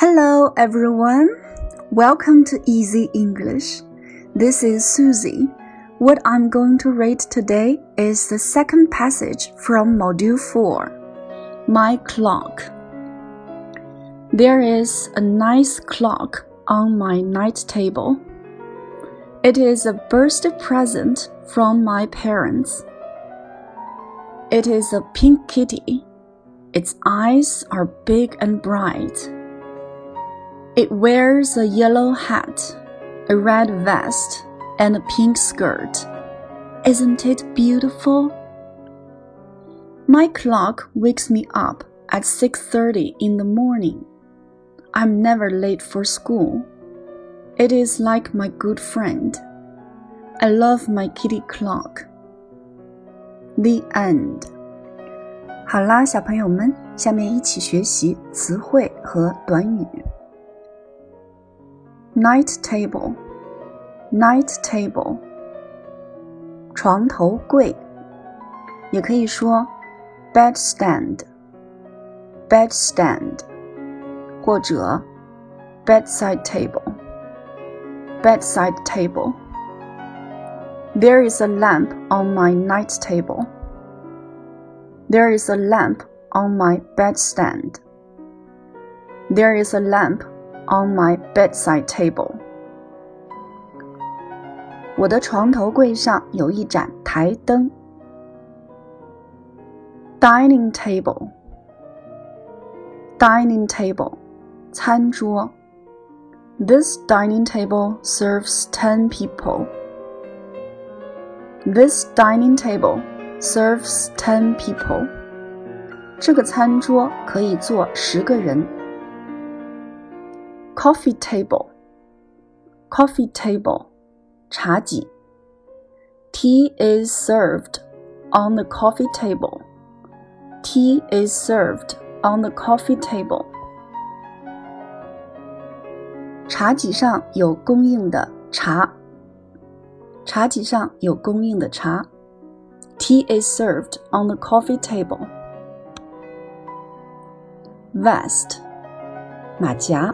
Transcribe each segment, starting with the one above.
Hello, everyone. Welcome to Easy English. This is Susie. What I'm going to read today is the second passage from Module 4 My Clock. There is a nice clock on my night table. It is a birthday present from my parents. It is a pink kitty. Its eyes are big and bright. It wears a yellow hat, a red vest, and a pink skirt. Isn't it beautiful? My clock wakes me up at 6:30 in the morning. I'm never late for school. It is like my good friend. I love my kitty clock. The end. 好啦，小朋友们，下面一起学习词汇和短语。 night table, night table，床头柜，也可以说 bed stand, bed stand，或者 bedside table, bedside table. There is a lamp on my night table. There is a lamp on my bedstand. There is a lamp on my bedside table. 我的床头柜上有一盏台灯。Dining table, dining table, 餐桌。This dining table serves ten people. This dining table serves ten people. 这个餐桌可以坐十个人。 coffee table, coffee table, 茶几. Tea is served on the coffee table. Tea is served on the coffee table. 茶几上有供应的茶。茶几上有供应的茶。Tea is served on the coffee table. Vest, 马甲。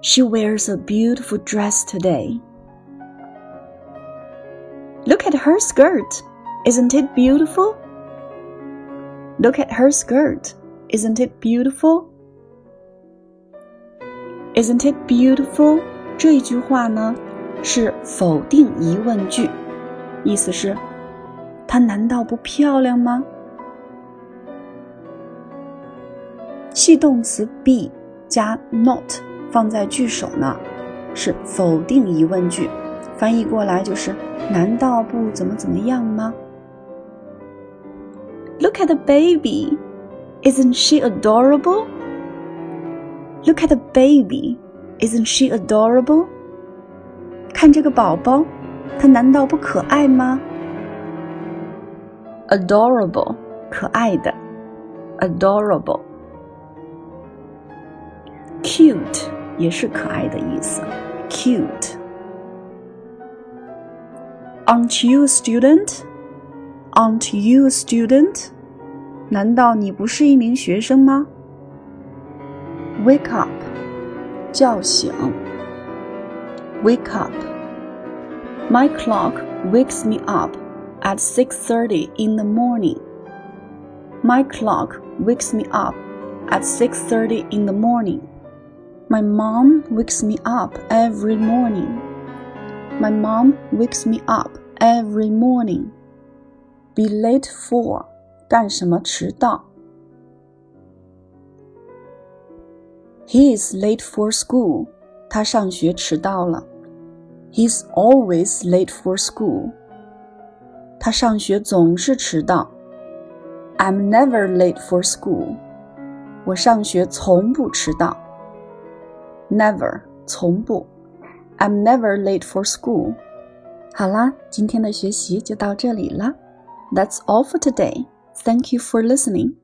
She wears a beautiful dress today. Look at her skirt. Isn't it beautiful? Look at her skirt. Isn't it beautiful? Isn't it beautiful? 这一句话呢是否定疑问句，意思是她难道不漂亮吗？系动词 be 加 not 放在句首呢，是否定疑问句，翻译过来就是“难道不怎么怎么样吗？”Look at the baby, isn't she adorable? Look at the baby, isn't she adorable? 看这个宝宝，他难道不可爱吗？Adorable，可爱的，adorable。Cute。也是可爱的意思，cute。Aren't you a student? Aren't you a student? 难道你不是一名学生吗？Wake up，叫醒。Wake up. My clock wakes me up at 6:30 in the morning. My clock wakes me up at 6:30 in the morning. My mom wakes me up every morning. My mom wakes me up every morning. Be late for 干什么迟到？He is late for school. 他上学迟到了。He's always late for school. 他上学总是迟到。I'm never late for school. 我上学从不迟到。 Never，从不。I'm never late for school。好啦，今天的学习就到这里了。That's all for today. Thank you for listening.